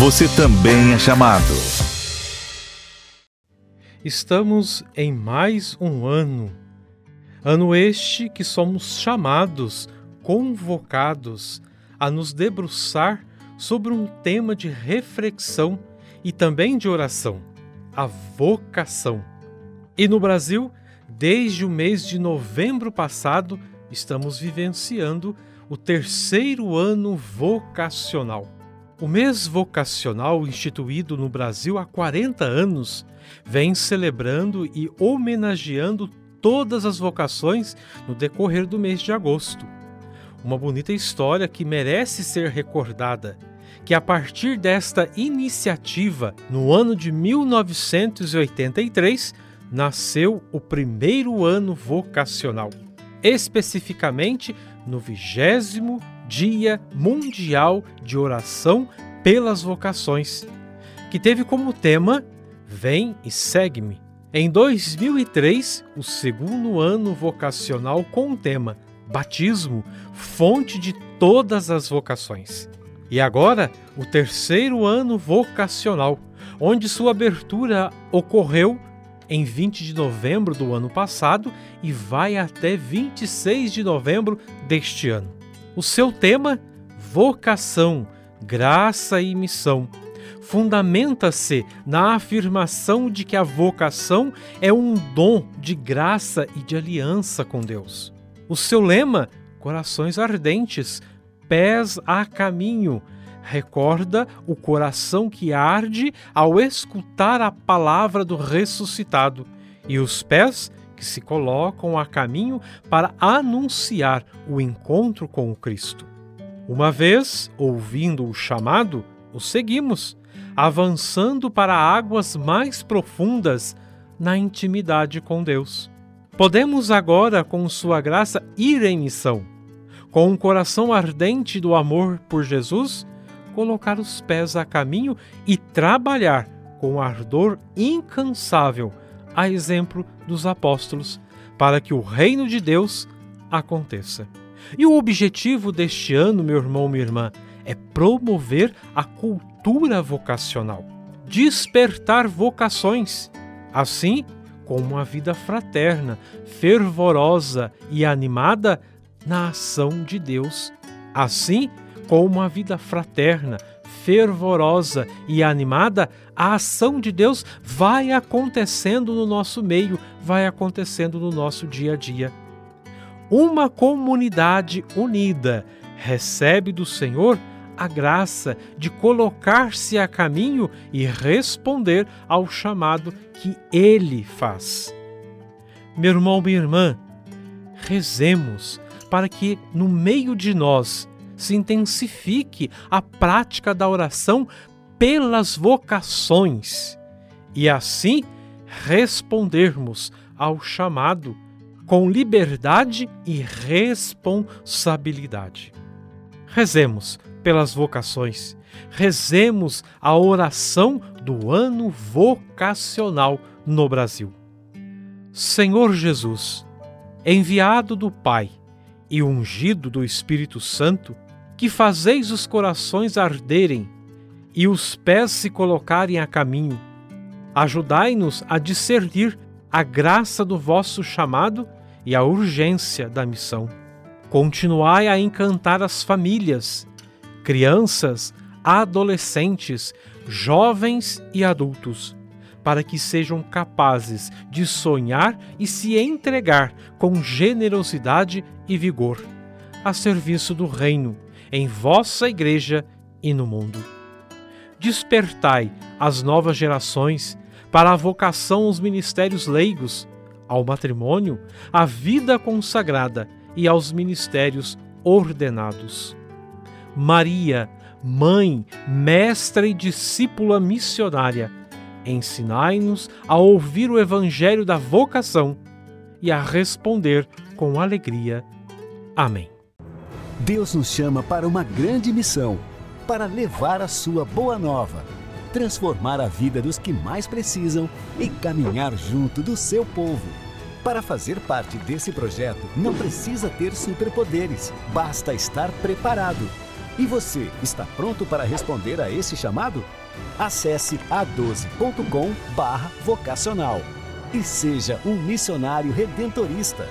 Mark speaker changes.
Speaker 1: você também é chamado.
Speaker 2: Estamos em mais um ano. Ano este que somos chamados, convocados a nos debruçar sobre um tema de reflexão e também de oração: a vocação. E no Brasil, desde o mês de novembro passado, estamos vivenciando o terceiro ano vocacional. O mês vocacional, instituído no Brasil há 40 anos, vem celebrando e homenageando todas as vocações no decorrer do mês de agosto. Uma bonita história que merece ser recordada, que a partir desta iniciativa, no ano de 1983, nasceu o primeiro ano vocacional, especificamente no vigésimo Dia Mundial de Oração pelas Vocações, que teve como tema Vem e segue-me. Em 2003, o segundo ano vocacional com o tema Batismo, fonte de todas as vocações. E agora, o terceiro ano vocacional, onde sua abertura ocorreu em 20 de novembro do ano passado e vai até 26 de novembro deste ano. O seu tema, vocação, graça e missão, fundamenta-se na afirmação de que a vocação é um dom de graça e de aliança com Deus. O seu lema, corações ardentes, pés a caminho, recorda o coração que arde ao escutar a palavra do ressuscitado e os pés que se colocam a caminho para anunciar o encontro com o Cristo. Uma vez ouvindo o chamado, o seguimos, avançando para águas mais profundas na intimidade com Deus. Podemos agora, com Sua graça, ir em missão. Com um coração ardente do amor por Jesus, colocar os pés a caminho e trabalhar com ardor incansável a exemplo dos apóstolos, para que o reino de Deus aconteça. E o objetivo deste ano, meu irmão, minha irmã, é promover a cultura vocacional, despertar vocações, assim como uma vida fraterna, fervorosa e animada na ação de Deus, assim como uma vida fraterna, fervorosa e animada, a ação de Deus vai acontecendo no nosso meio, vai acontecendo no nosso dia a dia. Uma comunidade unida recebe do Senhor a graça de colocar-se a caminho e responder ao chamado que Ele faz. Meu irmão, minha irmã, rezemos para que no meio de nós se intensifique a prática da oração pelas vocações e assim respondermos ao chamado com liberdade e responsabilidade. Rezemos pelas vocações, rezemos a oração do ano vocacional no Brasil. Senhor Jesus, enviado do Pai e ungido do Espírito Santo, que fazeis os corações arderem e os pés se colocarem a caminho. Ajudai-nos a discernir a graça do vosso chamado e a urgência da missão. Continuai a encantar as famílias, crianças, adolescentes, jovens e adultos, para que sejam capazes de sonhar e se entregar com generosidade e vigor, a serviço do Reino em vossa igreja e no mundo. Despertai as novas gerações para a vocação aos ministérios leigos, ao matrimônio, à vida consagrada e aos ministérios ordenados. Maria, mãe, mestra e discípula missionária, ensinai-nos a ouvir o evangelho da vocação e a responder com alegria. Amém.
Speaker 3: Deus nos chama para uma grande missão, para levar a sua boa nova, transformar a vida dos que mais precisam e caminhar junto do seu povo. Para fazer parte desse projeto, não precisa ter superpoderes, basta estar preparado. E você, está pronto para responder a esse chamado? Acesse a12.com/vocacional e seja um missionário redentorista.